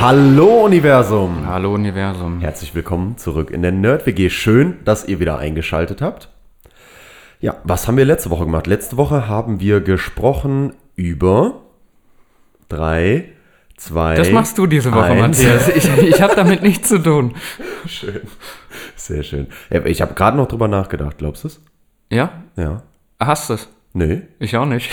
Hallo Universum! Hallo Universum. Herzlich willkommen zurück in der Nerd-WG. Schön, dass ihr wieder eingeschaltet habt. Ja, was haben wir letzte Woche gemacht? Letzte Woche haben wir gesprochen über drei, zwei. Das machst du diese Woche, eins. Matthias. Ich, ich habe damit nichts zu tun. Schön. Sehr schön. Ich habe gerade noch drüber nachgedacht, glaubst du es? Ja? Ja. Hast es? Nee. Ich auch nicht.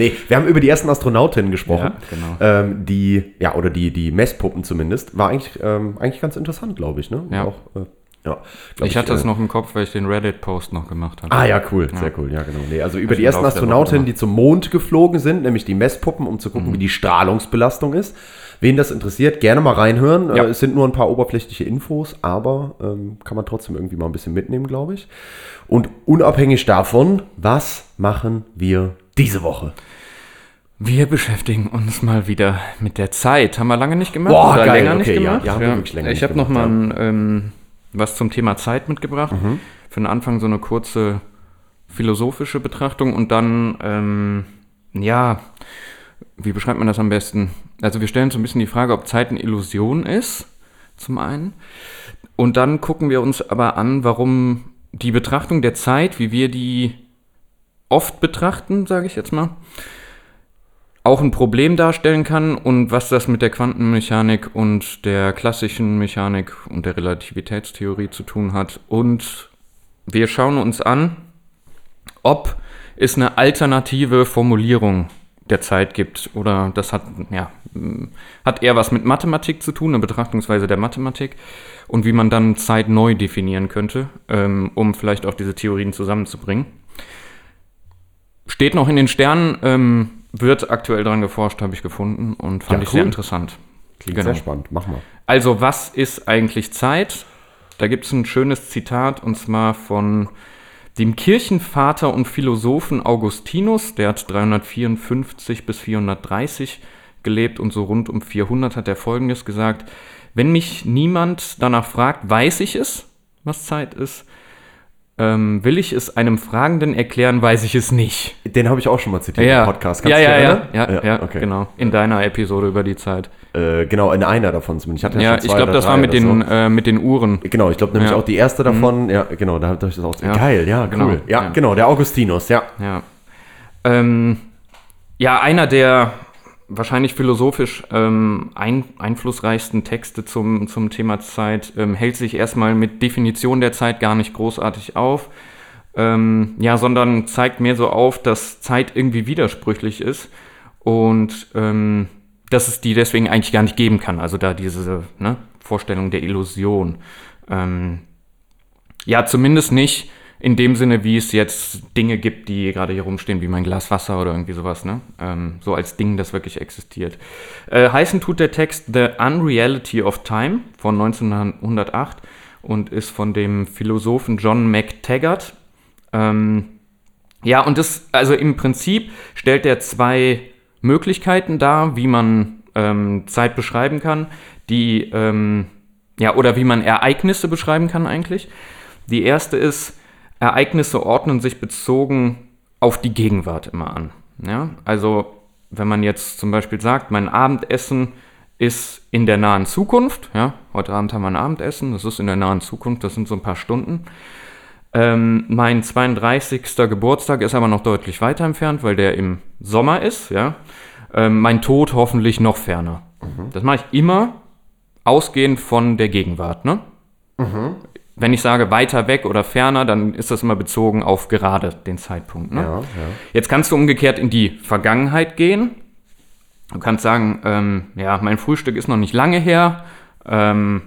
Nee, wir haben über die ersten Astronautinnen gesprochen. Ja, genau. Ähm, die, ja, oder die, die Messpuppen zumindest. War eigentlich, ähm, eigentlich ganz interessant, glaube ich, ne? Ja. Auch, äh, ja. Glaub Ich hatte äh, es noch im Kopf, weil ich den Reddit-Post noch gemacht habe. Ah ja, cool, sehr cool, ja genau. Nee, also über ich die ersten Astronautinnen, die zum Mond geflogen sind, nämlich die Messpuppen, um zu gucken, wie die Strahlungsbelastung ist. Wen das interessiert, gerne mal reinhören. Ja. Äh, es sind nur ein paar oberflächliche Infos, aber ähm, kann man trotzdem irgendwie mal ein bisschen mitnehmen, glaube ich. Und unabhängig davon, was machen wir diese Woche? Wir beschäftigen uns mal wieder mit der Zeit. Haben wir lange nicht gemacht? Boah, oder geil, länger nicht okay, ja. gemacht? Ja, wir wirklich länger ich nicht habe noch mal ein, ähm, was zum Thema Zeit mitgebracht. Mhm. Für den Anfang so eine kurze philosophische Betrachtung und dann, ähm, ja, wie beschreibt man das am besten? Also wir stellen so ein bisschen die Frage, ob Zeit eine Illusion ist, zum einen. Und dann gucken wir uns aber an, warum die Betrachtung der Zeit, wie wir die oft betrachten, sage ich jetzt mal, auch ein Problem darstellen kann und was das mit der Quantenmechanik und der klassischen Mechanik und der Relativitätstheorie zu tun hat. Und wir schauen uns an, ob es eine alternative Formulierung der Zeit gibt. Oder das hat, ja, hat eher was mit Mathematik zu tun, eine Betrachtungsweise der Mathematik und wie man dann Zeit neu definieren könnte, ähm, um vielleicht auch diese Theorien zusammenzubringen. Steht noch in den Sternen, ähm, wird aktuell dran geforscht, habe ich gefunden und fand Ja, ich cool. sehr interessant. Klingt Genau. sehr spannend, mach mal. Also, was ist eigentlich Zeit? Da gibt es ein schönes Zitat und zwar von dem Kirchenvater und Philosophen Augustinus. Der hat 354 bis 430 gelebt und so rund um 400 hat er Folgendes gesagt. Wenn mich niemand danach fragt, weiß ich es, was Zeit ist. Ähm, will ich es einem Fragenden erklären, weiß ich es nicht. Den habe ich auch schon mal zitiert Ja, im Podcast. ja, du dich ja, ja, erinnern? ja, ja, okay. genau. In deiner Episode über die Zeit. Äh, genau, in einer davon zumindest. Ich hatte Ja, schon ich zwei glaube, oder das war mit den, so. äh, mit den Uhren. Genau, ich glaube nämlich Ja. Mhm. auch die erste davon. Ja, genau, da habe ich das auch. Ja. Geil, ja, cool. Genau, Ja, ja. genau, der Augustinus, ja. Ja. Ähm, ja, einer der wahrscheinlich philosophisch ähm, ein, einflussreichsten Texte zum, zum Thema Zeit ähm, hält sich erstmal mit Definition der Zeit gar nicht großartig auf. Ähm, ja, sondern zeigt mehr so auf, dass Zeit irgendwie widersprüchlich ist und ähm, dass es die deswegen eigentlich gar nicht geben kann. Also da diese ne, Vorstellung der Illusion. Ähm, ja, zumindest nicht in dem Sinne, wie es jetzt Dinge gibt, die gerade hier rumstehen, wie mein Glas Wasser oder irgendwie sowas, ne? Ähm, so als Ding, das wirklich existiert. Äh, heißen tut der Text The Unreality of Time von 1908 und ist von dem Philosophen John McTaggart. Ähm, ja, und das, also im Prinzip stellt er zwei Möglichkeiten dar, wie man ähm, Zeit beschreiben kann, die, ähm, ja, oder wie man Ereignisse beschreiben kann eigentlich. Die erste ist, Ereignisse ordnen sich bezogen auf die Gegenwart immer an. Ja? Also, wenn man jetzt zum Beispiel sagt, mein Abendessen ist in der nahen Zukunft, ja, heute Abend haben wir ein Abendessen, das ist in der nahen Zukunft, das sind so ein paar Stunden. Ähm, mein 32. Geburtstag ist aber noch deutlich weiter entfernt, weil der im Sommer ist, ja. Ähm, mein Tod hoffentlich noch ferner. Das mache ich immer ausgehend von der Gegenwart, ne? Wenn ich sage weiter weg oder ferner, dann ist das immer bezogen auf gerade den Zeitpunkt. Ne? Ja, ja. Jetzt kannst du umgekehrt in die Vergangenheit gehen. Du kannst sagen, ähm, ja, mein Frühstück ist noch nicht lange her. Ähm,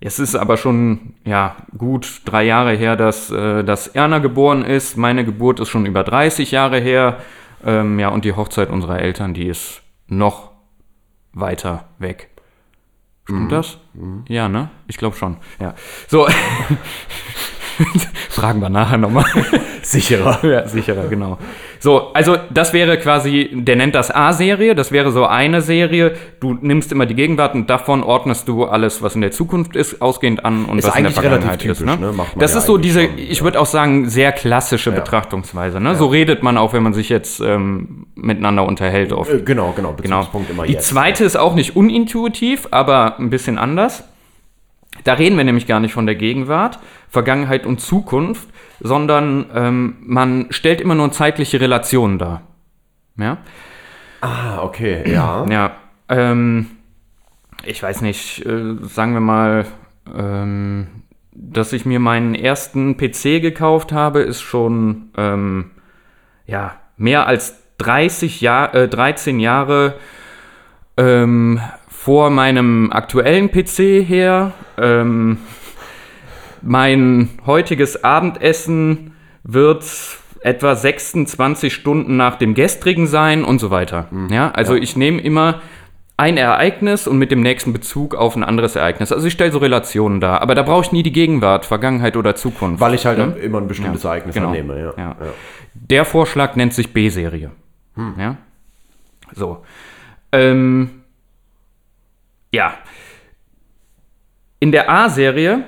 es ist aber schon ja, gut drei Jahre her, dass, äh, dass Erna geboren ist. Meine Geburt ist schon über 30 Jahre her. Ähm, ja, und die Hochzeit unserer Eltern, die ist noch weiter weg. Stimmt das? Ja, ne? Ich glaube schon. Ja. So. Fragen wir nachher nochmal. Sicherer. ja, sicherer, genau. So, also das wäre quasi, der nennt das A-Serie, das wäre so eine Serie. Du nimmst immer die Gegenwart und davon ordnest du alles, was in der Zukunft ist, ausgehend an und Ist was in der Vergangenheit ist. typisch, Ne? ne? Man Das ja ist so diese, schon, ich ja. würde auch sagen, sehr klassische Betrachtungsweise. Ne? So redet man auch, wenn man sich jetzt ähm, miteinander unterhält. Oft. Äh, Genau, genau. Genau. Immer Die jetzt. zweite ist auch nicht unintuitiv, aber ein bisschen anders. Da reden wir nämlich gar nicht von der Gegenwart, Vergangenheit und Zukunft, sondern ähm, man stellt immer nur zeitliche Relationen dar. Ja, Ah, okay, ja. ja ähm, ich weiß nicht, äh, sagen wir mal, ähm, dass ich mir meinen ersten PC gekauft habe, ist schon ähm, ja, mehr als 30 Jahr, äh, 13 Jahre ähm, vor meinem aktuellen PC her. Ähm, mein heutiges Abendessen wird etwa 26 Stunden nach dem gestrigen sein und so weiter. ja, also ich nehme immer ein Ereignis und mit dem nächsten Bezug auf ein anderes Ereignis. Also ich stelle so Relationen dar, aber da brauche ich nie die Gegenwart, Vergangenheit oder Zukunft. Weil ich halt immer ein bestimmtes Ereignis genau. annehme, ja. Ja. Der Vorschlag nennt sich B-Serie. Ja. So. Ähm, ja. In der A-Serie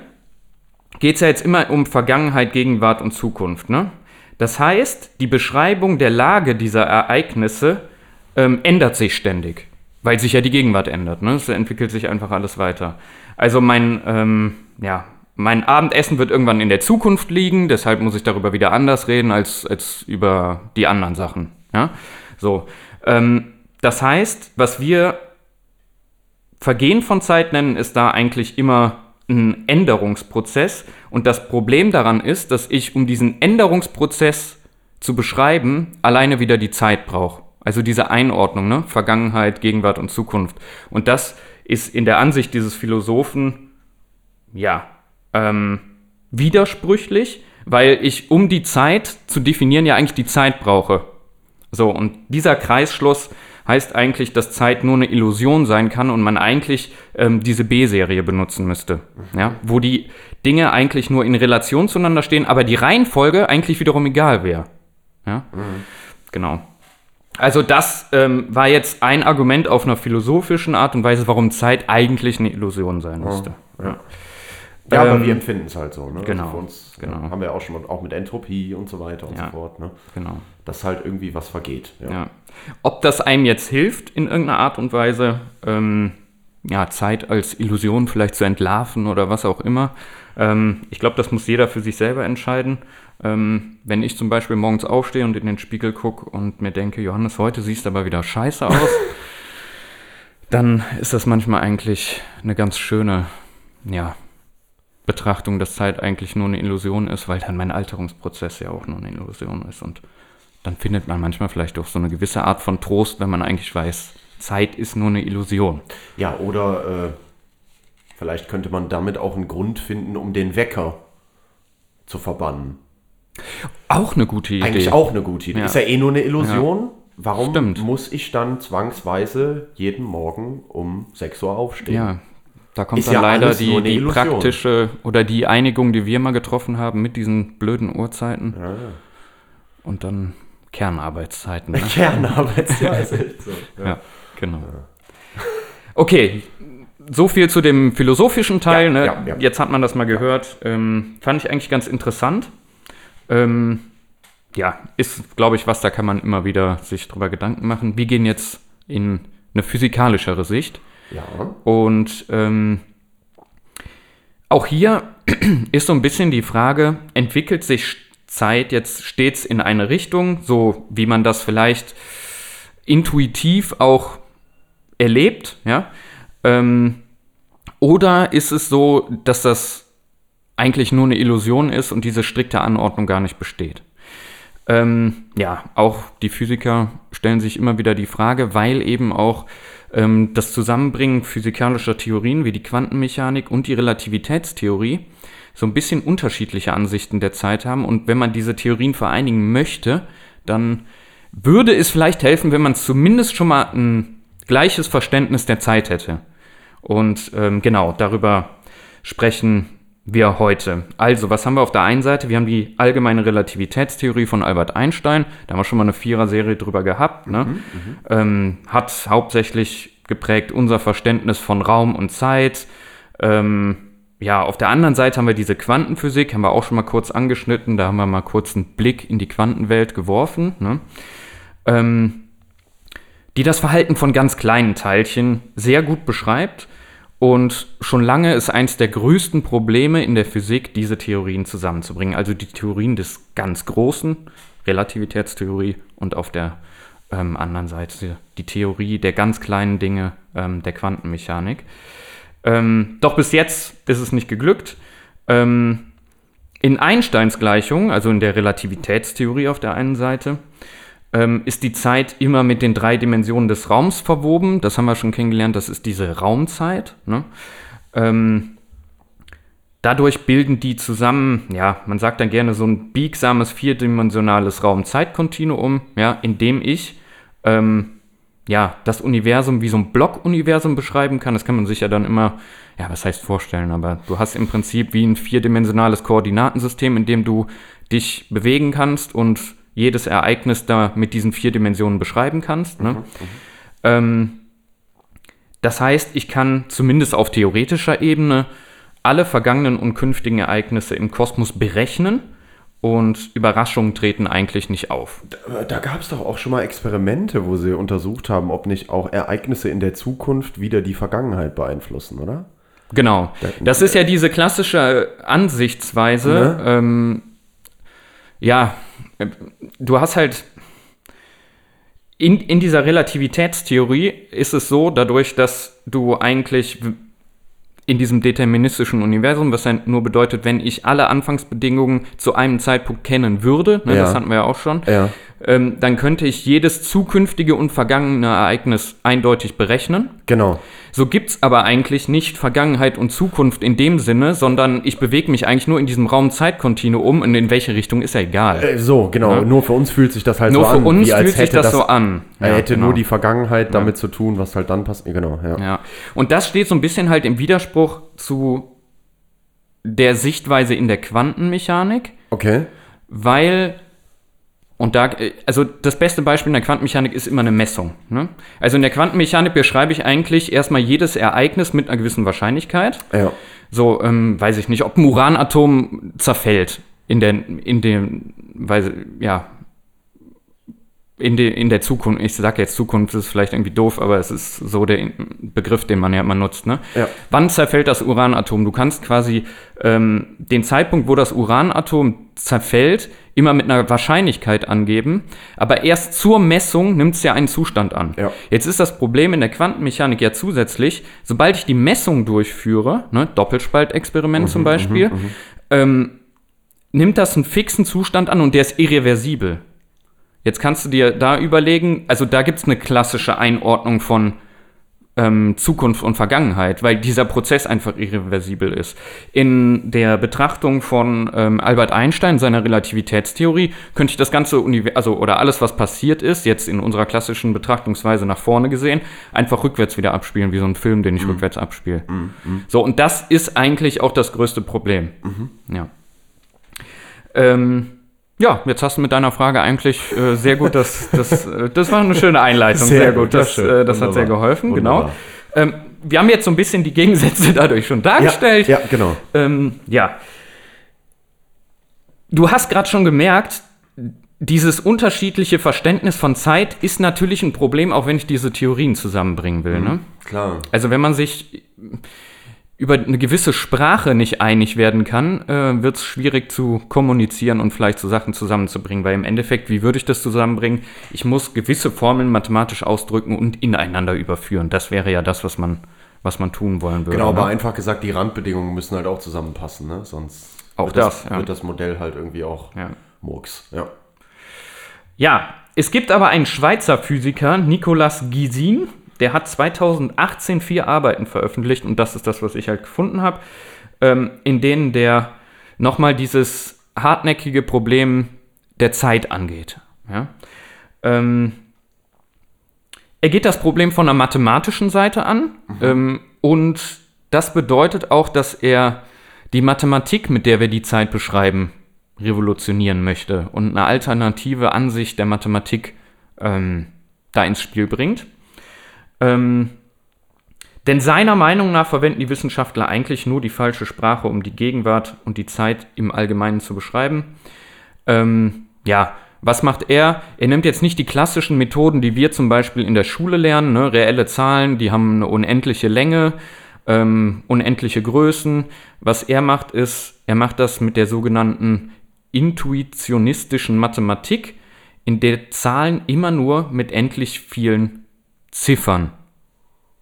geht es ja jetzt immer um Vergangenheit, Gegenwart und Zukunft. Ne? Das heißt, die Beschreibung der Lage dieser Ereignisse ähm, ändert sich ständig, weil sich ja die Gegenwart ändert. Ne? Es entwickelt sich einfach alles weiter. Also mein, ähm, ja, mein Abendessen wird irgendwann in der Zukunft liegen, deshalb muss ich darüber wieder anders reden als, als über die anderen Sachen. Ja? So, ähm, das heißt, was wir Vergehen von Zeit nennen, ist da eigentlich immer ein Änderungsprozess. Und das Problem daran ist, dass ich, um diesen Änderungsprozess zu beschreiben, alleine wieder die Zeit brauche. Also diese Einordnung, ne? Vergangenheit, Gegenwart und Zukunft. Und das ist in der Ansicht dieses Philosophen, ja, ähm, widersprüchlich, weil ich, um die Zeit zu definieren, ja eigentlich die Zeit brauche. So, und dieser Kreisschluss heißt eigentlich, dass Zeit nur eine Illusion sein kann und man eigentlich ähm, diese B-Serie benutzen müsste. Ja? Wo die Dinge eigentlich nur in Relation zueinander stehen, aber die Reihenfolge eigentlich wiederum egal wäre. Ja? Genau. Also das ähm, war jetzt ein Argument auf einer philosophischen Art und Weise, warum Zeit eigentlich eine Illusion sein müsste. Ja. Ja, aber Ähm, wir empfinden es halt so. Ne? genau, Also uns genau. ja, haben wir auch schon auch mit Entropie und so weiter und Ja. so fort. Ne? Genau. Dass halt irgendwie was vergeht. Ja. Ja. Ob das einem jetzt hilft, in irgendeiner Art und Weise, ähm, ja, Zeit als Illusion vielleicht zu entlarven oder was auch immer. Ähm, ich glaube, das muss jeder für sich selber entscheiden. Ähm, wenn ich zum Beispiel morgens aufstehe und in den Spiegel gucke und mir denke, Johannes, heute siehst du aber wieder scheiße aus, dann ist das manchmal eigentlich eine ganz schöne, ja, Betrachtung, dass Zeit eigentlich nur eine Illusion ist, weil dann mein Alterungsprozess ja auch nur eine Illusion ist. Und dann findet man manchmal vielleicht auch so eine gewisse Art von Trost, wenn man eigentlich weiß, Zeit ist nur eine Illusion. Ja, oder äh, vielleicht könnte man damit auch einen Grund finden, um den Wecker zu verbannen. Auch eine gute Idee. Eigentlich auch eine gute Idee. Ja. Ist ja eh nur eine Illusion. Warum Stimmt. muss ich dann zwangsweise jeden Morgen um 6 Uhr aufstehen? Ja, da kommt Ist dann ja leider die, die praktische oder die Einigung, die wir mal getroffen haben mit diesen blöden Uhrzeiten. Ja, ja. Und dann Kernarbeitszeiten. Ne? So. Ja. Ja, genau. Okay, so viel zu dem philosophischen Teil. Ja, ne? ja, ja. Jetzt hat man das mal gehört. Ähm, fand ich eigentlich ganz interessant. Ähm, ja, ist, glaube ich, was, da kann man immer wieder sich drüber Gedanken machen. Wir gehen jetzt in eine physikalischere Sicht. ja. Und ähm, auch hier ist so ein bisschen die Frage, entwickelt sich Zeit jetzt stets in eine Richtung, so wie man das vielleicht intuitiv auch erlebt, ja? Ähm, oder ist es so, dass das eigentlich nur eine Illusion ist und diese strikte Anordnung gar nicht besteht? Ähm, ja, auch die Physiker stellen sich immer wieder die Frage, weil eben auch ähm, das Zusammenbringen physikalischer Theorien wie die Quantenmechanik und die Relativitätstheorie so ein bisschen unterschiedliche Ansichten der Zeit haben. Und wenn man diese Theorien vereinigen möchte, dann würde es vielleicht helfen, wenn man zumindest schon mal ein gleiches Verständnis der Zeit hätte. Und ähm, genau, darüber sprechen wir heute. Also, was haben wir auf der einen Seite? Wir haben die allgemeine Relativitätstheorie von Albert Einstein. Da haben wir schon mal eine Vierer-Serie drüber gehabt. Ne? Ähm, hat hauptsächlich geprägt unser Verständnis von Raum und Zeit. Ähm, ja, auf der anderen Seite haben wir diese Quantenphysik, haben wir auch schon mal kurz angeschnitten. Da haben wir mal kurz einen Blick in die Quantenwelt geworfen. Ne? Ähm, die das Verhalten von ganz kleinen Teilchen sehr gut beschreibt. Und schon lange ist eins der größten Probleme in der Physik, diese Theorien zusammenzubringen. Also die Theorien des ganz Großen, Relativitätstheorie, und auf der ähm, anderen Seite die Theorie der ganz kleinen Dinge ähm, der Quantenmechanik. Ähm, doch bis jetzt ist es nicht geglückt. Ähm, in Einsteins Gleichung, also in der Relativitätstheorie auf der einen Seite, ähm, ist die Zeit immer mit den drei Dimensionen des Raums verwoben. Das haben wir schon kennengelernt, das ist diese Raumzeit. Ne? Ähm, dadurch bilden die zusammen, ja, man sagt dann gerne so ein biegsames vierdimensionales Raum-Zeit-Kontinuum, ja, in dem ich ähm, ja, das Universum wie so ein Blockuniversum beschreiben kann. Das kann man sich ja dann immer, ja, was heißt vorstellen, aber du hast im Prinzip wie ein vierdimensionales Koordinatensystem, in dem du dich bewegen kannst und jedes Ereignis da mit diesen vier Dimensionen beschreiben kannst. Ne? Ähm, das heißt, ich kann zumindest auf theoretischer Ebene alle vergangenen und künftigen Ereignisse im Kosmos berechnen und Überraschungen treten eigentlich nicht auf. Da, da gab es doch auch schon mal Experimente, wo sie untersucht haben, ob nicht auch Ereignisse in der Zukunft wieder die Vergangenheit beeinflussen, oder? Genau. Das ist ja diese klassische Ansichtsweise. Ne? Ähm, ja, äh, du hast halt in, in dieser Relativitätstheorie ist es so, dadurch, dass du eigentlich in diesem deterministischen Universum, was dann nur bedeutet, wenn ich alle Anfangsbedingungen zu einem Zeitpunkt kennen würde, ne, Ja. das hatten wir ja auch schon, Ja. Ähm, dann könnte ich jedes zukünftige und vergangene Ereignis eindeutig berechnen. Genau. So gibt's aber eigentlich nicht Vergangenheit und Zukunft in dem Sinne, sondern ich bewege mich eigentlich nur in diesem Raum-Zeit-Kontinuum und in welche Richtung ist ja egal. Äh, so, genau. Ja. Nur für uns fühlt sich das halt nur so für an, uns wie als fühlt sich hätte das, so an. Er Ja, hätte genau. nur die Vergangenheit damit zu tun, was halt dann passiert. Genau, ja. Ja. Und das steht so ein bisschen halt im Widerspruch zu der Sichtweise in der Quantenmechanik, Okay. weil und da, äh, also das beste Beispiel in der Quantenmechanik ist immer eine Messung. Ne? Also in der Quantenmechanik beschreibe ich eigentlich erstmal jedes Ereignis mit einer gewissen Wahrscheinlichkeit. Ja. So, ähm, weiß ich nicht, ob ein Uranatom zerfällt in der, in dem, weil, ja, in, de, in der Zukunft, ich sage jetzt Zukunft, das ist vielleicht irgendwie doof, aber es ist so der Begriff, den man ja immer nutzt. Ne? Ja. Wann zerfällt das Uranatom? Du kannst quasi ähm, den Zeitpunkt, wo das Uranatom zerfällt, immer mit einer Wahrscheinlichkeit angeben, aber erst zur Messung nimmt es ja einen Zustand an. Ja. Jetzt ist das Problem in der Quantenmechanik ja zusätzlich, sobald ich die Messung durchführe, ne, Doppelspaltexperiment zum Beispiel, ähm, nimmt das einen fixen Zustand an und der ist irreversibel. Jetzt kannst du dir da überlegen, also da gibt es eine klassische Einordnung von ähm, Zukunft und Vergangenheit, weil dieser Prozess einfach irreversibel ist. In der Betrachtung von ähm, Albert Einstein, seiner Relativitätstheorie, könnte ich das ganze Universum, also oder alles, was passiert ist, jetzt in unserer klassischen Betrachtungsweise nach vorne gesehen, einfach rückwärts wieder abspielen, wie so ein Film, den ich rückwärts abspiele. So, und das ist eigentlich auch das größte Problem. Ja. Ähm, ja, jetzt hast du mit deiner Frage eigentlich äh, sehr gut, das, das, äh, das war eine schöne Einleitung, sehr, Sehr gut, gut, das, schön. äh, das hat sehr geholfen, Wunderbar. genau. Ähm, wir haben jetzt so ein bisschen die Gegensätze dadurch schon dargestellt. Ja, ja, genau. Ähm, ja. Du hast gerade schon gemerkt, dieses unterschiedliche Verständnis von Zeit ist natürlich ein Problem, auch wenn ich diese Theorien zusammenbringen will. Ne? Klar. Also wenn man sich über eine gewisse Sprache nicht einig werden kann, äh, wird es schwierig zu kommunizieren und vielleicht so Sachen zusammenzubringen. Weil im Endeffekt, wie würde ich das zusammenbringen? Ich muss gewisse Formeln mathematisch ausdrücken und ineinander überführen. Das wäre ja das, was man, was man tun wollen würde. Genau, aber ne? einfach gesagt, die Randbedingungen müssen halt auch zusammenpassen, ne? Sonst Auch wird das, ja. wird das Modell halt irgendwie auch Ja. Murks. Ja. Ja, es gibt aber einen Schweizer Physiker, Nicolas Gysin, der hat 2018 vier Arbeiten veröffentlicht und das ist das, was ich halt gefunden habe, ähm, in denen der nochmal dieses hartnäckige Problem der Zeit angeht. Ja? Ähm, er geht das Problem von der mathematischen Seite an. Ähm, und das bedeutet auch, dass er die Mathematik, mit der wir die Zeit beschreiben, revolutionieren möchte und eine alternative Ansicht der Mathematik ähm, da ins Spiel bringt. Ähm, denn seiner Meinung nach verwenden die Wissenschaftler eigentlich nur die falsche Sprache, um die Gegenwart und die Zeit im Allgemeinen zu beschreiben. Ähm, ja, was macht er? Er nimmt jetzt nicht die klassischen Methoden, die wir zum Beispiel in der Schule lernen, ne? reelle Zahlen, die haben eine unendliche Länge, ähm, unendliche Größen. Was er macht, ist, er macht das mit der sogenannten intuitionistischen Mathematik, in der Zahlen immer nur mit endlich vielen Ziffern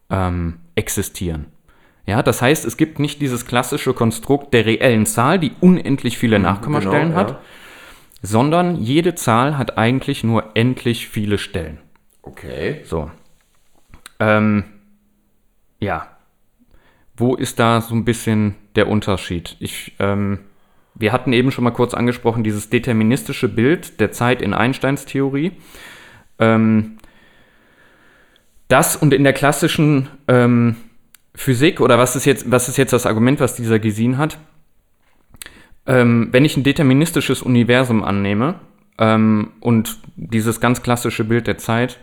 ähm, existieren. Ja, das heißt, es gibt nicht dieses klassische Konstrukt der reellen Zahl, die unendlich viele Nachkommastellen genau, hat, ja. sondern jede Zahl hat eigentlich nur endlich viele Stellen. Okay. So. Ähm, ja. Wo ist da so ein bisschen der Unterschied? Ich, ähm, wir hatten eben schon mal kurz angesprochen, dieses deterministische Bild der Zeit in Einsteins Theorie. Ähm, das und in der klassischen ähm, Physik, oder was ist, jetzt, was ist jetzt das Argument, was dieser gesehen hat? Ähm, wenn ich ein deterministisches Universum annehme ähm, und dieses ganz klassische Bild der Zeit,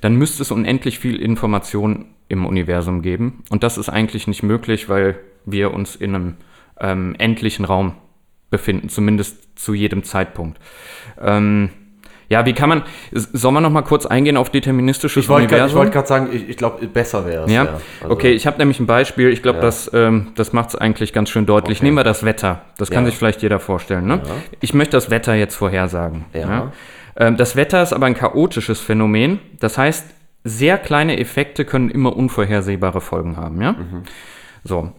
dann müsste es unendlich viel Information im Universum geben. Und das ist eigentlich nicht möglich, weil wir uns in einem ähm, endlichen Raum befinden, zumindest zu jedem Zeitpunkt. Ähm, ja, wie kann man, soll man noch mal kurz eingehen auf deterministisches Ich wollte grad- ich Universum? wollte gerade sagen, ich, ich glaube, besser wäre es. Ja, Also- okay, ich habe nämlich ein Beispiel, ich glaube, Ja. das, ähm, das macht es eigentlich ganz schön deutlich. Okay. Nehmen wir das Wetter, das kann Ja. sich vielleicht jeder vorstellen. Ne? Ja. Ich möchte das Wetter jetzt vorhersagen. Ja. Ähm, das Wetter ist aber ein chaotisches Phänomen, das heißt, sehr kleine Effekte können immer unvorhersehbare Folgen haben. Ja? Mhm. So.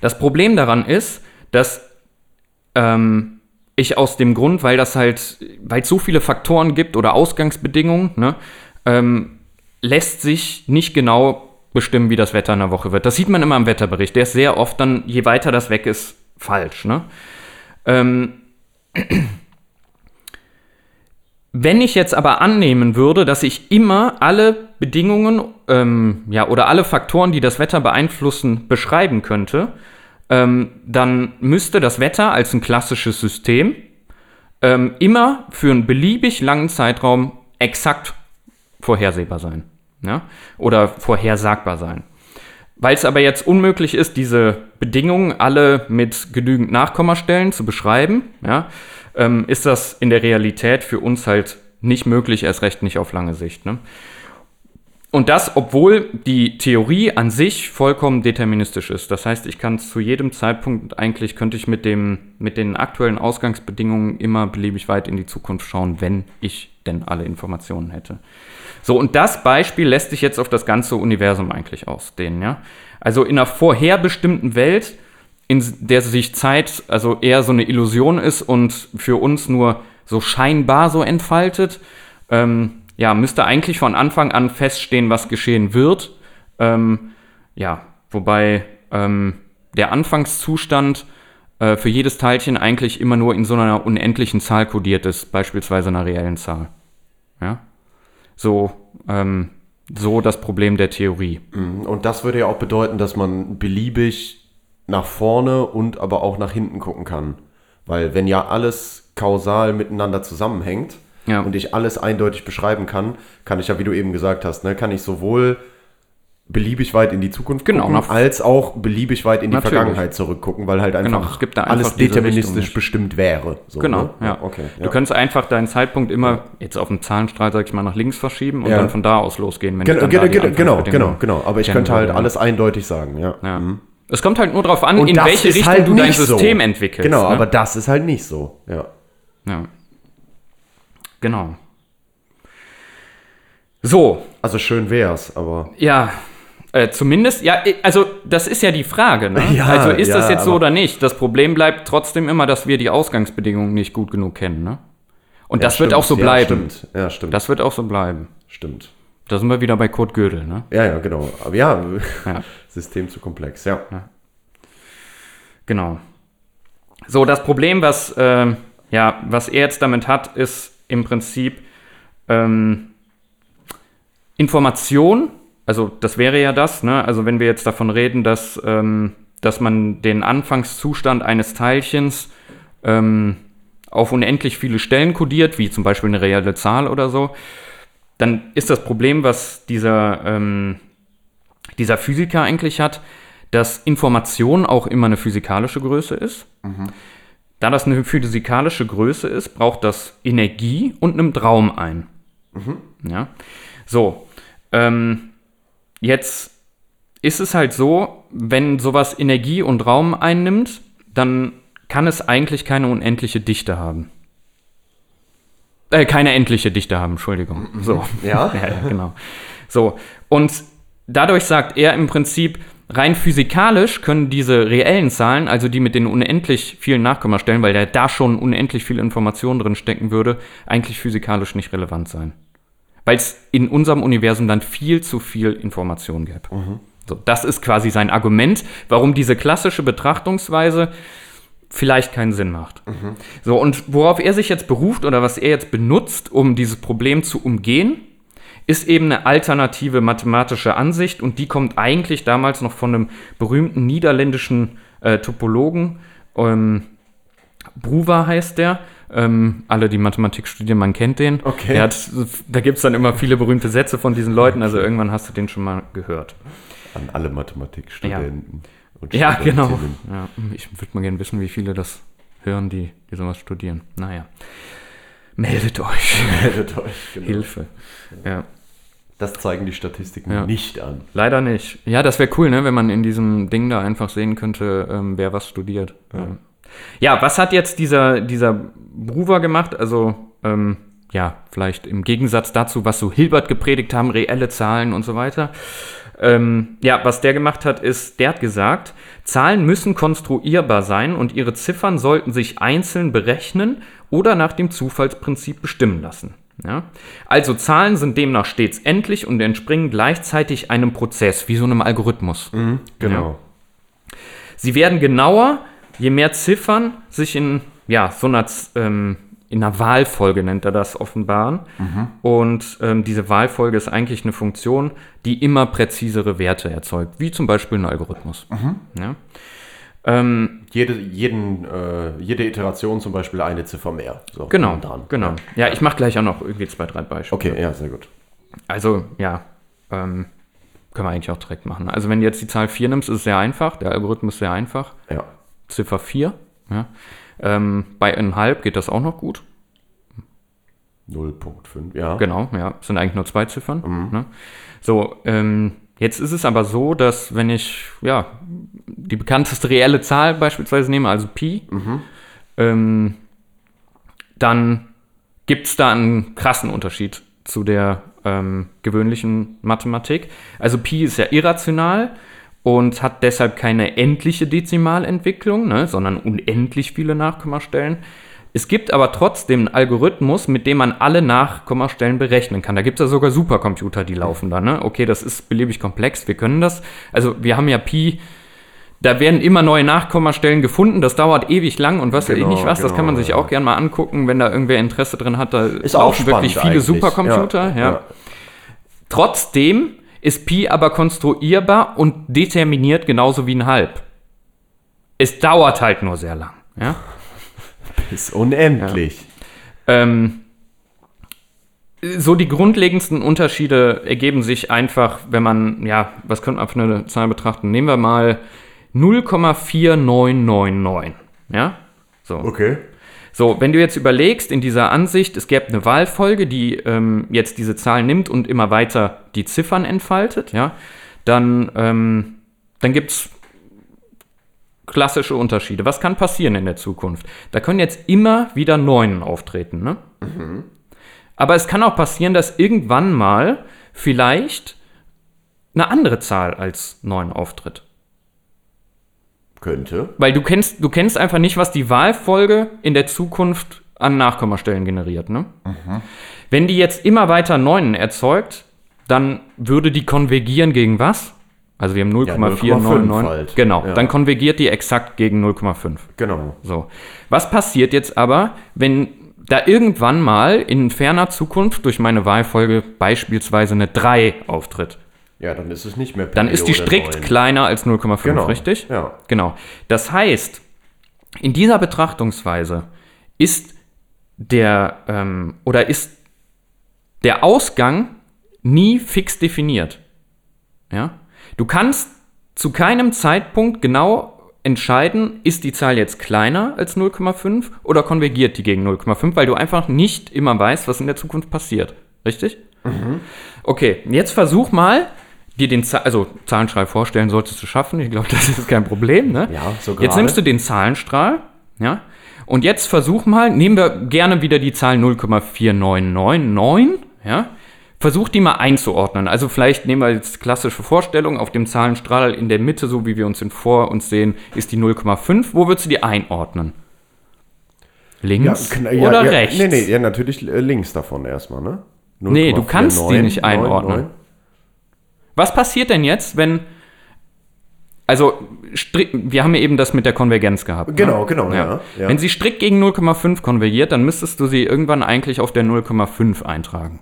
Das Problem daran ist, dass ähm, ich aus dem Grund, weil das halt, weil es so viele Faktoren gibt oder Ausgangsbedingungen, ne, ähm, lässt sich nicht genau bestimmen, wie das Wetter in der Woche wird. Das sieht man immer im Wetterbericht. Der ist sehr oft dann, je weiter das weg ist, falsch. Ne? Ähm, wenn ich jetzt aber annehmen würde, dass ich immer alle Bedingungen ähm, ja, oder alle Faktoren, die das Wetter beeinflussen, beschreiben könnte, ähm, dann müsste das Wetter als ein klassisches System ähm, immer für einen beliebig langen Zeitraum exakt vorhersehbar sein. Ja? Oder vorhersagbar sein. Weil es aber jetzt unmöglich ist, diese Bedingungen alle mit genügend Nachkommastellen zu beschreiben, ja, ähm, ist das in der Realität für uns halt nicht möglich, erst recht nicht auf lange Sicht. Ne? Und das, obwohl die Theorie an sich vollkommen deterministisch ist. Das heißt, ich kann zu jedem Zeitpunkt eigentlich, könnte ich mit, dem, mit den aktuellen Ausgangsbedingungen immer beliebig weit in die Zukunft schauen, wenn ich denn alle Informationen hätte. So, und das Beispiel lässt sich jetzt auf das ganze Universum eigentlich ausdehnen. Ja? Also in einer vorherbestimmten Welt, in der sich Zeit also eher so eine Illusion ist und für uns nur so scheinbar so entfaltet, ähm, ja, müsste eigentlich von Anfang an feststehen, was geschehen wird. Ähm, ja, wobei ähm, der Anfangszustand äh, für jedes Teilchen eigentlich immer nur in so einer unendlichen Zahl kodiert ist, beispielsweise einer reellen Zahl. Ja, so, ähm, so das Problem der Theorie. Und das würde ja auch bedeuten, dass man beliebig nach vorne und aber auch nach hinten gucken kann. Weil wenn ja alles kausal miteinander zusammenhängt Ja. und ich alles eindeutig beschreiben kann, kann ich ja, wie du eben gesagt hast, ne, kann ich sowohl beliebig weit in die Zukunft Genau, gucken, als auch beliebig weit in die Natürlich. Vergangenheit zurückgucken, weil halt einfach, Genau, einfach alles deterministisch bestimmt wäre. So, Genau, ne? ja. Okay. Du Ja. könntest einfach deinen Zeitpunkt immer jetzt auf dem Zahlenstrahl, sag ich mal, nach links verschieben und Ja. dann von da aus losgehen. Wenn Genau, genau, genau, genau, genau, genau. Aber ich könnte halt alles eindeutig sagen, ja. Ja. Mhm. Es kommt halt nur darauf an, Und in welche Richtung halt du dein nicht so. System entwickelst. Genau, ne? aber das ist halt nicht so, ja. Ja. Genau. So, Also schön wär's, aber ja. Äh, zumindest, ja, äh, also das ist ja die Frage, ne? Ja, also ist das ja, jetzt so oder nicht? Das Problem bleibt trotzdem immer, dass wir die Ausgangsbedingungen nicht gut genug kennen, ne? Und das Ja, wird auch so stimmt, bleiben. Ja, stimmt, ja, stimmt. Das wird auch so bleiben. stimmt. Da sind wir wieder bei Kurt Gödel, ne? Ja, ja, genau. Aber ja, Ja. System zu komplex, ja. Genau. So, das Problem, was, ähm, ja, was er jetzt damit hat, ist im Prinzip ähm, Information also das wäre ja das, ne? Also wenn wir jetzt davon reden, dass, ähm, dass man den Anfangszustand eines Teilchens ähm, auf unendlich viele Stellen kodiert, wie zum Beispiel eine reelle Zahl oder so, dann ist das Problem, was dieser, ähm, dieser Physiker eigentlich hat, dass Information auch immer eine physikalische Größe ist. Da das eine physikalische Größe ist, braucht das Energie und nimmt Raum ein. Ja. So. Ähm, jetzt ist es halt so, wenn sowas Energie und Raum einnimmt, dann kann es eigentlich keine unendliche Dichte haben. Äh, keine endliche Dichte haben, Entschuldigung. So. Ja? ja, ja, genau. So. Und dadurch sagt er im Prinzip, rein physikalisch können diese reellen Zahlen, also die mit den unendlich vielen Nachkommastellen, weil da schon unendlich viel Information drin stecken würde, eigentlich physikalisch nicht relevant sein. Weil es in unserem Universum dann viel zu viel Information gäbe. So, das ist quasi sein Argument, warum diese klassische Betrachtungsweise vielleicht keinen Sinn macht. So, und worauf er sich jetzt beruft oder was er jetzt benutzt, um dieses Problem zu umgehen, ist eben eine alternative mathematische Ansicht und die kommt eigentlich damals noch von einem berühmten niederländischen äh, Topologen, ähm, Bruwer heißt der. Ähm, alle, die Mathematik studieren, man kennt den. Okay. Hat, da gibt es dann immer viele berühmte Sätze von diesen Leuten, also irgendwann hast du den schon mal gehört. An alle Mathematikstudenten. und Ja, genau. Ja, ich würde mal gerne wissen, wie viele das hören, die, die sowas studieren. Naja. Meldet euch. Meldet euch. Genau. Hilfe. Ja. Das zeigen die Statistiken Ja. nicht an. Leider nicht. Ja, das wäre cool, ne, wenn man in diesem Ding da einfach sehen könnte, ähm, wer was studiert. Ja. ja, was hat jetzt dieser, dieser Bruver gemacht? Also, ähm, ja, vielleicht im Gegensatz dazu, was so Hilbert gepredigt haben, reelle Zahlen und so weiter. Ähm, ja, was der gemacht hat, ist, der hat gesagt, Zahlen müssen konstruierbar sein und ihre Ziffern sollten sich einzeln berechnen oder nach dem Zufallsprinzip bestimmen lassen. Ja? Also Zahlen sind demnach stets endlich und entspringen gleichzeitig einem Prozess, wie so einem Algorithmus. Genau. Sie werden genauer, je mehr Ziffern sich in ja, so einer, ähm, in einer Wahlfolge nennt er das offenbaren. Und ähm, diese Wahlfolge ist eigentlich eine Funktion, die immer präzisere Werte erzeugt, wie zum Beispiel ein Algorithmus. Ja? Ähm, Jede, jeden, äh, jede Iteration zum Beispiel eine Ziffer mehr. So, genau, dran. genau. Ja, ich mache gleich auch noch irgendwie zwei, drei Beispiele. Okay, ja, sehr gut. Also, ja, ähm, können wir eigentlich auch direkt machen. Also, wenn du jetzt die Zahl 4 nimmst, ist es sehr einfach. Der Algorithmus ist sehr einfach. Ja. Ziffer 4. Ja. Ähm, bei 1,5 geht das auch noch gut. 0.5, ja. Genau, ja. Es sind eigentlich nur zwei Ziffern. Ne? So, ähm, jetzt ist es aber so, dass wenn ich, ja, die bekannteste reelle Zahl beispielsweise nehme, also Pi, ähm, dann gibt es da einen krassen Unterschied zu der ähm, gewöhnlichen Mathematik. Also Pi ist ja irrational und hat deshalb keine endliche Dezimalentwicklung, ne, sondern unendlich viele Nachkommastellen. Es gibt aber trotzdem einen Algorithmus, mit dem man alle Nachkommastellen berechnen kann. Da gibt es ja sogar Supercomputer, die laufen da. Ne? Okay, das ist beliebig komplex, wir können das. Also wir haben ja Pi, da werden immer neue Nachkommastellen gefunden, das dauert ewig lang und was weiß ich Genau, nicht was, das kann man genau, sich ja. auch gerne mal angucken, wenn da irgendwer Interesse drin hat. Da Ist auch laufen wirklich viele eigentlich. Supercomputer. Ja, ja. Trotzdem ist Pi aber konstruierbar und determiniert genauso wie ein Halb. Es dauert halt nur sehr lang. Ja? Ist unendlich. Ähm, so die grundlegendsten Unterschiede ergeben sich einfach, wenn man, ja, was könnte man für eine Zahl betrachten? Nehmen wir mal 0,4999. Ja? So. Okay. So, wenn du jetzt überlegst, in dieser Ansicht, es gäbe eine Wahlfolge, die ähm, jetzt diese Zahl nimmt und immer weiter die Ziffern entfaltet, ja, dann, ähm, dann gibt es klassische Unterschiede. Was kann passieren in der Zukunft? Da können jetzt immer wieder Neunen auftreten, ne? Aber es kann auch passieren, dass irgendwann mal vielleicht eine andere Zahl als 9 auftritt. Könnte. Weil du kennst, du kennst einfach nicht, was die Wahlfolge in der Zukunft an Nachkommastellen generiert. Ne? Wenn die jetzt immer weiter Neunen erzeugt, dann würde die konvergieren gegen was? Also wir haben 0,499. halt. Genau, Ja. dann konvergiert die exakt gegen 0,5. Genau. So. Was passiert jetzt aber, wenn da irgendwann mal in ferner Zukunft durch meine Wahlfolge beispielsweise eine 3 auftritt? Ja, dann ist es nicht mehr Dann ist die Periode strikt 9. kleiner als 0,5, Genau, richtig? ja. Genau. Das heißt, in dieser Betrachtungsweise ist der ähm, oder ist der Ausgang nie fix definiert. Ja? Du kannst zu keinem Zeitpunkt genau entscheiden, ist die Zahl jetzt kleiner als 0,5 oder konvergiert die gegen 0,5, weil du einfach nicht immer weißt, was in der Zukunft passiert. Richtig? Okay, jetzt versuch mal, dir den Za also Zahlenstrahl vorstellen solltest du schaffen. Ich glaube, das ist kein Problem. Ne? Ja, so Jetzt nimmst du den Zahlenstrahl, ja, und jetzt versuch mal, nehmen wir gerne wieder die Zahl 0,4999, ja, versuch die mal einzuordnen. Also vielleicht nehmen wir jetzt klassische Vorstellung, auf dem Zahlenstrahl in der Mitte, so wie wir uns in vor uns sehen, ist die 0,5. Wo würdest du die einordnen? Ja, Links kn- ja, oder ja, rechts? Nee, nee, ja, natürlich äh, links davon erstmal, ne? Nee, du kannst die 0,49, nicht einordnen. 99. Was passiert denn jetzt, wenn. Also, wir haben ja eben das mit der Konvergenz gehabt. Genau, ne? genau, ja, ja. Wenn sie strikt gegen 0,5 konvergiert, dann müsstest du sie irgendwann eigentlich auf der 0,5 eintragen.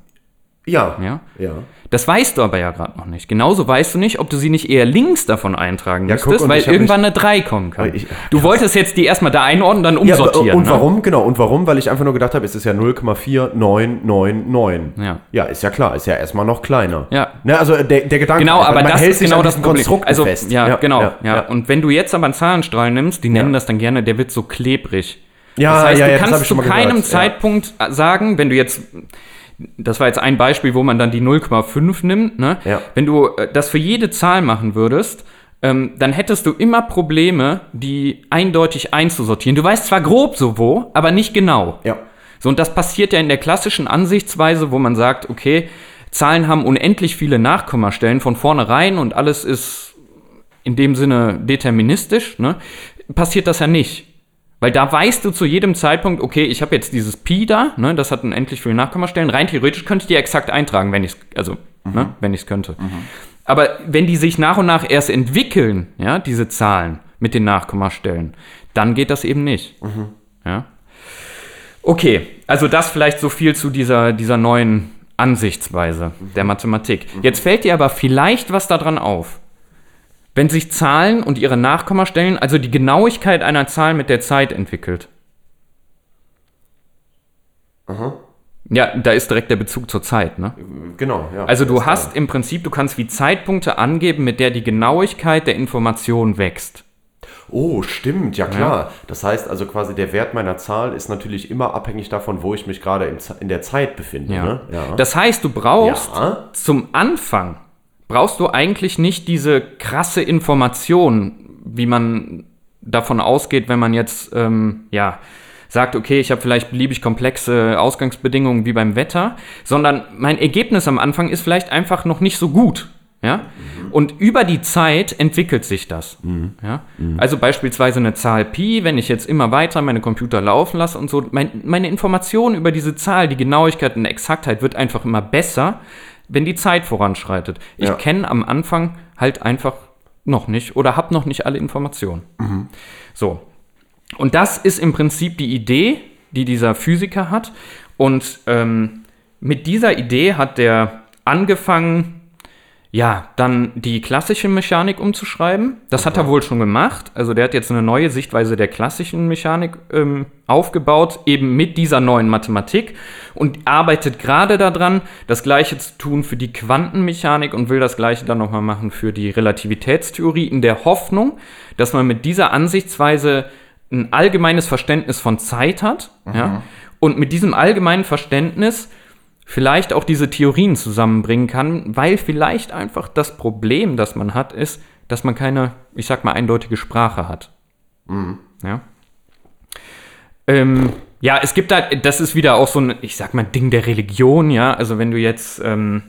Ja, Ja? ja. Das weißt du aber ja gerade noch nicht. Genauso weißt du nicht, ob du sie nicht eher links davon eintragen Ja, müsstest, guck, weil irgendwann eine 3 kommen kann. Ich- du wolltest jetzt die erstmal da einordnen, dann Ja, umsortieren. und ne? warum? Genau, und warum? Weil ich einfach nur gedacht habe, es ist ja 0,4999. Ja. Ja, ist ja klar, ist ja erstmal noch kleiner. Ja. Ne, also der, der Gedanke, Genau, aber man das hält ist sich genau das Problem. Konstrukten Also, fest. ja, genau. Ja, ja. Und wenn du jetzt aber einen Zahlenstrahl nimmst, die nennen Ja. das dann gerne, der wird so klebrig. Ja, das heißt, ja, du ja, kannst ich zu keinem ja. Zeitpunkt sagen, wenn du jetzt, das war jetzt ein Beispiel, wo man dann die 0,5 nimmt, ne? Ja. Wenn du äh, das für jede Zahl machen würdest, ähm, dann hättest du immer Probleme, die eindeutig einzusortieren. Du weißt zwar grob so wo, aber nicht genau. Ja. So, und das passiert ja in der klassischen Ansichtsweise, wo man sagt, okay, Zahlen haben unendlich viele Nachkommastellen von vornherein und alles ist in dem Sinne deterministisch, ne? passiert das ja nicht. Weil da weißt du zu jedem Zeitpunkt, okay, ich habe jetzt dieses Pi da, ne, das hat unendlich viele Nachkommastellen. Rein theoretisch könnte ich die exakt eintragen, wenn ich es, also, ne, wenn ich es könnte. Aber wenn die sich nach und nach erst entwickeln, ja, diese Zahlen mit den Nachkommastellen, dann geht das eben nicht. Ja. Okay, also das vielleicht so viel zu dieser, dieser neuen Ansichtsweise der Mathematik. Jetzt fällt dir aber vielleicht was daran auf. Wenn sich Zahlen und ihre Nachkommastellen, also die Genauigkeit einer Zahl mit der Zeit entwickelt. Ja, da ist direkt der Bezug zur Zeit, ne? Genau, ja. Also du hast im Prinzip, du kannst wie Zeitpunkte angeben, mit der die Genauigkeit der Information wächst. Oh, stimmt, ja klar. Das heißt also quasi, der Wert meiner Zahl ist natürlich immer abhängig davon, wo ich mich gerade in der Zeit befinde. Ja. Ne? ja. Das heißt, du brauchst Ja. zum Anfang brauchst du eigentlich nicht diese krasse Information, wie man davon ausgeht, wenn man jetzt ähm, ja sagt, okay, ich habe vielleicht beliebig komplexe Ausgangsbedingungen wie beim Wetter, sondern mein Ergebnis am Anfang ist vielleicht einfach noch nicht so gut. Ja? Und über die Zeit entwickelt sich das. Ja? Also beispielsweise eine Zahl Pi, wenn ich jetzt immer weiter meine Computer laufen lasse und so, mein, meine Information über diese Zahl, die Genauigkeit und Exaktheit wird einfach immer besser, wenn die Zeit voranschreitet. Ich Ja. kenne am Anfang halt einfach noch nicht oder habe noch nicht alle Informationen. So. Und das ist im Prinzip die Idee, die dieser Physiker hat. Und ähm, mit dieser Idee hat der angefangen, ja, dann die klassische Mechanik umzuschreiben. Das hat er wohl schon gemacht. Also der hat jetzt eine neue Sichtweise der klassischen Mechanik ähm, aufgebaut, eben mit dieser neuen Mathematik und arbeitet gerade daran, das gleiche zu tun für die Quantenmechanik und will das gleiche dann nochmal machen für die Relativitätstheorie in der Hoffnung, dass man mit dieser Ansichtsweise ein allgemeines Verständnis von Zeit hat. Ja? Und mit diesem allgemeinen Verständnis vielleicht auch diese Theorien zusammenbringen kann, weil vielleicht einfach das Problem, das man hat, ist, dass man keine, ich sag mal, eindeutige Sprache hat. Ja. Ähm, ja, es gibt da, das ist wieder auch so ein, ich sag mal, Ding der Religion, ja. Also wenn du jetzt ähm,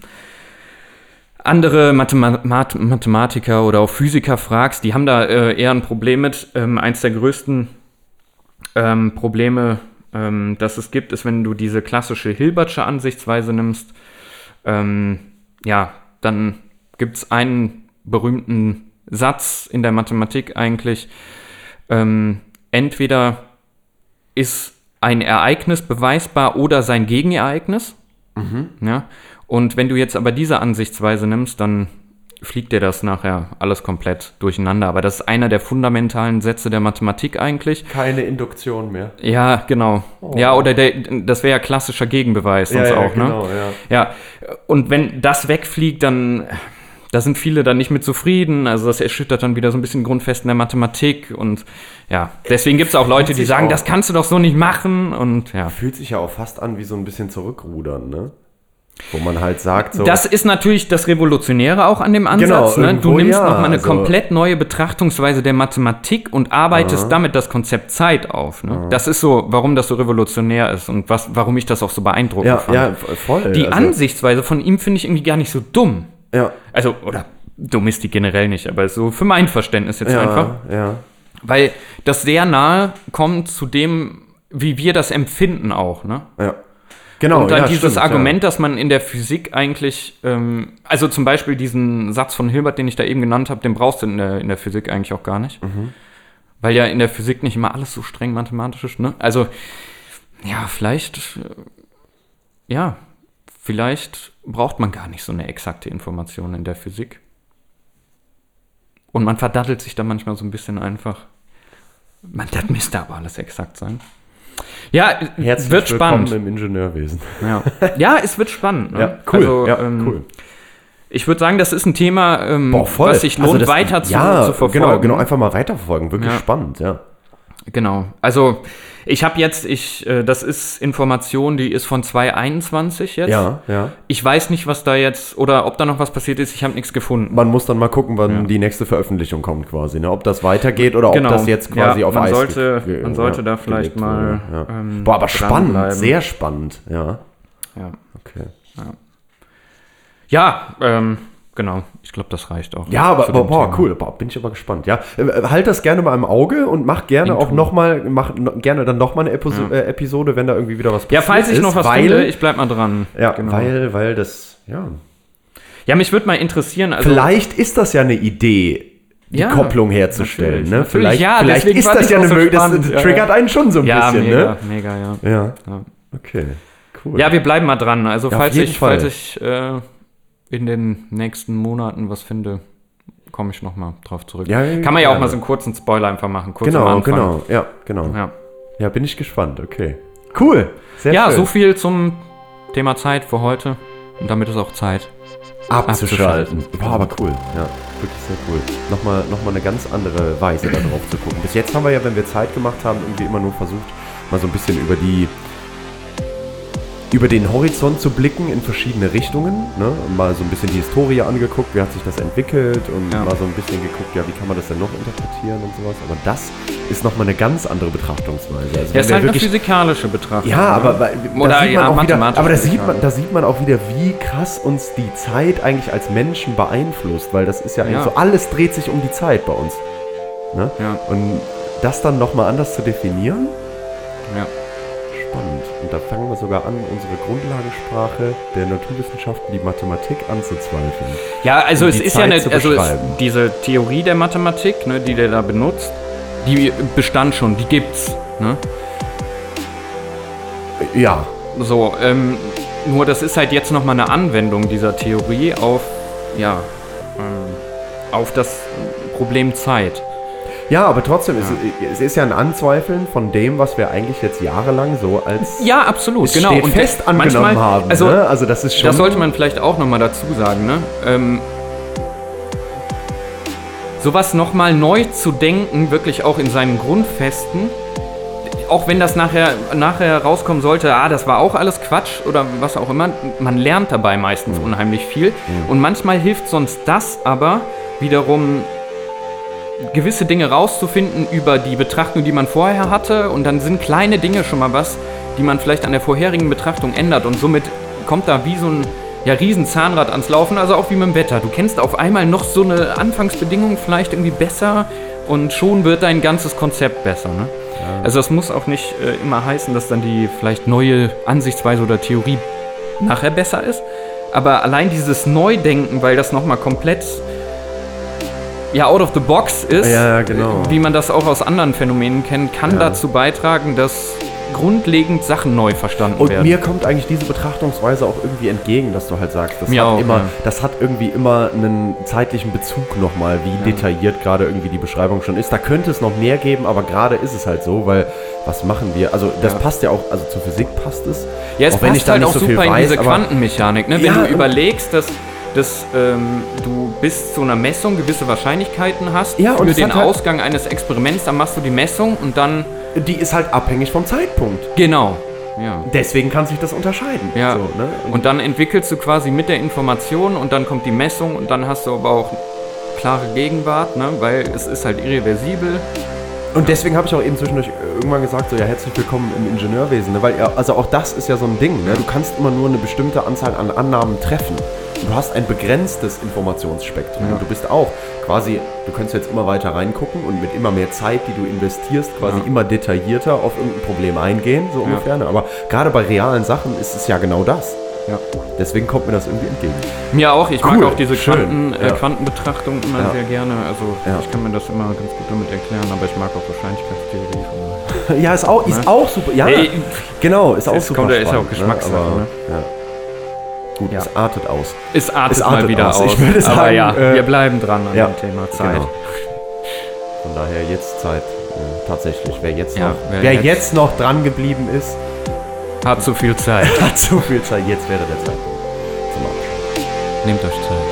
andere Mathema Math Mathematiker oder auch Physiker fragst, die haben da äh, eher ein Problem mit. Ähm, eins der größten ähm, Probleme, ähm, das es gibt, ist, wenn du diese klassische Hilbertsche Ansichtsweise nimmst, ähm, ja, dann gibt es einen berühmten Satz in der Mathematik eigentlich. Ähm, entweder ist ein Ereignis beweisbar oder sein Gegenereignis. Ja? Und wenn du jetzt aber diese Ansichtsweise nimmst, dann fliegt dir das nachher alles komplett durcheinander. Aber das ist einer der fundamentalen Sätze der Mathematik eigentlich. Keine Induktion mehr. Ja, genau. Ja, oder der, das wäre ja klassischer Gegenbeweis sonst auch, ne? genau, ja. Ja, und wenn das wegfliegt, dann da sind viele dann nicht mit zufrieden. Also das erschüttert dann wieder so ein bisschen Grundfesten der Mathematik. Und ja, deswegen gibt es auch Leute, die sagen, das kannst du doch so nicht machen. Und ja. Fühlt sich ja auch fast an wie so ein bisschen zurückrudern, ne? Wo man halt sagt, so. Das ist natürlich das Revolutionäre auch an dem Ansatz. Genau, ne? Du nimmst ja, nochmal eine also- komplett neue Betrachtungsweise der Mathematik und arbeitest damit das Konzept Zeit auf. Ne? Das ist so, warum das so revolutionär ist und was, warum ich das auch so beeindruckend ja, fand. ja, voll. Die also, Ansichtsweise von ihm finde ich irgendwie gar nicht so dumm. Ja, Also, oder dumm ist die generell nicht, aber so für mein Verständnis jetzt ja, einfach. ja. Weil das sehr nahe kommt zu dem, wie wir das empfinden auch, ne? Ja. Genau, Und dann ja, dieses stimmt, Argument, dass man in der Physik eigentlich, ähm, also zum Beispiel diesen Satz von Hilbert, den ich da eben genannt habe, den brauchst du in der, in der Physik eigentlich auch gar nicht. Mhm. Weil ja in der Physik nicht immer alles so streng mathematisch ist, ne? Also, ja, vielleicht, äh, ja, vielleicht braucht man gar nicht so eine exakte Information in der Physik. Und man verdattelt sich da manchmal so ein bisschen einfach. Man, das müsste aber alles exakt sein. Ja. Herzlich wird spannend. im Ingenieurwesen. Ja. ja, es wird spannend. Ne? Ja, cool. Also, ja, ähm, cool. Ich würde sagen, das ist ein Thema, ähm, Boah, was sich Also lohnt, das- weiter zu, ja, zu verfolgen. Genau, genau, einfach mal weiterverfolgen. Wirklich Ja. spannend, ja. Genau. Also ich habe jetzt, ich, äh, das ist Information, die ist von 2021 jetzt. Ja, ja. Ich weiß nicht, was da jetzt oder ob da noch was passiert ist. Ich habe nichts gefunden. Man muss dann mal gucken, wann Ja. die nächste Veröffentlichung kommt quasi, ne? Ob das weitergeht oder Genau. ob das jetzt quasi Ja, auf man Eis sollte- ge- ge- man sollte da vielleicht gelegt mal, ja. ähm, Boah, aber spannend, sehr spannend, ja. Ja, Okay. ja ähm, genau. Ich glaube, das reicht auch. Ja, aber boah, boah cool, boah, bin ich aber gespannt. Ja, äh, halt das gerne mal im Auge und mach gerne Into. auch noch mal, mach gerne dann noch mal eine Episo Ja. äh, Episode, wenn da irgendwie wieder was Ja, falls ich ist, noch was weil, finde, ich bleib mal dran. ja, genau. weil, weil das, ja. ja, mich würde mal interessieren. Also, Vielleicht ist das ja eine Idee, die Ja, Kopplung herzustellen, natürlich, ne? natürlich, Vielleicht, ja, vielleicht ist das ich ja eine so Möglichkeit, das ja, triggert einen schon so ein ja, bisschen, mega, ne? mega, ja. Ja, ja. okay, cool. Ja, wir bleiben mal dran. Also falls ich, Fall. falls ich äh, in den nächsten Monaten was finde, komme ich noch mal drauf zurück. Ja, ja, Kann man ja auch gerne. mal so einen kurzen Spoiler einfach machen. Kurz genau, genau, ja, genau. Ja. Ja, bin ich gespannt, okay. Cool, sehr ja schön. so viel zum Thema Zeit für heute. Und damit ist auch Zeit. abzuschalten. Boah, aber cool, ja, wirklich sehr cool. Nochmal, nochmal eine ganz andere Weise da drauf zu gucken. Bis jetzt haben wir ja, wenn wir Zeit gemacht haben, irgendwie immer nur versucht, mal so ein bisschen über die über den Horizont zu blicken in verschiedene Richtungen. Ne? Mal so ein bisschen die Historie angeguckt, wie hat sich das entwickelt und Ja. mal so ein bisschen geguckt, ja, wie kann man das denn noch interpretieren und sowas. Aber das ist nochmal eine ganz andere Betrachtungsweise. Also Ja, ist halt eine wirklich- physikalische Betrachtung. ja, ne? aber weil- da Oder sieht man ja, auch wieder, aber da sieht, man, da sieht man auch wieder, wie krass uns die Zeit eigentlich als Menschen beeinflusst, weil das ist ja, eigentlich Ja. so, alles dreht sich um die Zeit bei uns. Ne? Ja, Und das dann nochmal anders zu definieren. Spannend. Und da fangen wir sogar an, unsere Grundlagensprache der Naturwissenschaften, die Mathematik anzuzweifeln. Ja, also es ist ja Zeit eine, zu also diese Theorie der Mathematik, ne, die der da benutzt, die bestand schon, die gibt's. Ne? Ja, So, ähm, nur das ist halt jetzt nochmal eine Anwendung dieser Theorie auf, ja, ähm, auf das Problem Zeit. Ja, aber trotzdem, Es, es ist ja ein Anzweifeln von dem, was wir eigentlich jetzt jahrelang so als Ja, absolut, genau. Und fest angenommen manchmal- haben. Also, ne? also das ist schon. das sollte man vielleicht auch nochmal dazu sagen, ne? Ähm, sowas nochmal neu zu denken, wirklich auch in seinen Grundfesten, auch wenn das nachher, nachher rauskommen sollte, ah, das war auch alles Quatsch oder was auch immer, man lernt dabei meistens unheimlich viel. Und manchmal hilft sonst das aber wiederum gewisse Dinge rauszufinden über die Betrachtung, die man vorher hatte. Und dann sind kleine Dinge schon mal was, die man vielleicht an der vorherigen Betrachtung ändert. Und somit kommt da wie so ein ja, riesen Zahnrad ans Laufen, also auch wie mit dem Wetter. Du kennst auf einmal noch so eine Anfangsbedingung vielleicht irgendwie besser und schon wird dein ganzes Konzept besser. Ne? Also das muss auch nicht äh, immer heißen, dass dann die vielleicht neue Ansichtsweise oder Theorie nachher besser ist. Aber allein dieses Neudenken, weil das nochmal komplett ja out of the box ist, Ja, genau. wie man das auch aus anderen Phänomenen kennt, kann Ja. dazu beitragen, dass grundlegend Sachen neu verstanden Und werden. mir kommt eigentlich diese Betrachtungsweise auch irgendwie entgegen, dass du halt sagst, das, Mir hat, auch, immer, ja. das hat irgendwie immer einen zeitlichen Bezug nochmal, wie detailliert gerade irgendwie die Beschreibung schon ist. Da könnte es noch mehr geben, aber gerade ist es halt so, weil was machen wir? Also das Ja. passt ja auch, also zur Physik passt es. Ja, es auch wenn passt ich da halt nicht auch so viel super in weiß, diese aber Quantenmechanik. Ne? Wenn Ja, du und- überlegst, dass, dass ähm, du bis zu einer Messung gewisse Wahrscheinlichkeiten hast Ja, und für den halt- Ausgang eines Experiments, dann machst du die Messung und dann... die ist halt abhängig vom Zeitpunkt. Genau. Ja. Deswegen kann sich das unterscheiden. Ja, So, ne? und dann entwickelst du quasi mit der Information und dann kommt die Messung und dann hast du aber auch klare Gegenwart, ne? weil es ist halt irreversibel. Und deswegen habe ich auch eben zwischendurch irgendwann gesagt, so ja, herzlich willkommen im Ingenieurwesen, ne? weil ja, also auch das ist ja so ein Ding, ne? du kannst immer nur eine bestimmte Anzahl an Annahmen treffen. Du hast ein begrenztes Informationsspektrum Ja. und du bist auch quasi, du kannst jetzt immer weiter reingucken und mit immer mehr Zeit, die du investierst, quasi Ja. immer detaillierter auf irgendein Problem eingehen, so ungefähr. Ne? Aber gerade bei realen Sachen ist es ja genau das. Ja. Deswegen kommt mir das irgendwie entgegen. Mir auch, ich Cool, mag auch diese Quanten, äh, ja. Quantenbetrachtung immer Ja. sehr gerne. Also Ja. ich kann mir das immer ganz gut damit erklären, aber ich mag auch Wahrscheinlichkeitstheorie. Ja, ist auch, ist Ne? auch super. Ja, Hey, genau, ist auch es super kommt ja- ist ja auch spannend, Geschmackssache, aber, ne? ja. Gut, Ja. es artet aus. es artet, Es mal artet wieder aus. aus. Ich würde aber sagen, ja, äh, wir bleiben dran an ja, dem Thema Zeit. Genau. Von daher jetzt Zeit, äh, tatsächlich. Wer jetzt, Ja, noch, wer wer jetzt- jetzt, noch dran geblieben ist, Hat zu viel Zeit. hat so viel Zeit. Jetzt wäre der Zeitpunkt zum Abschluss. Nehmt euch Zeit.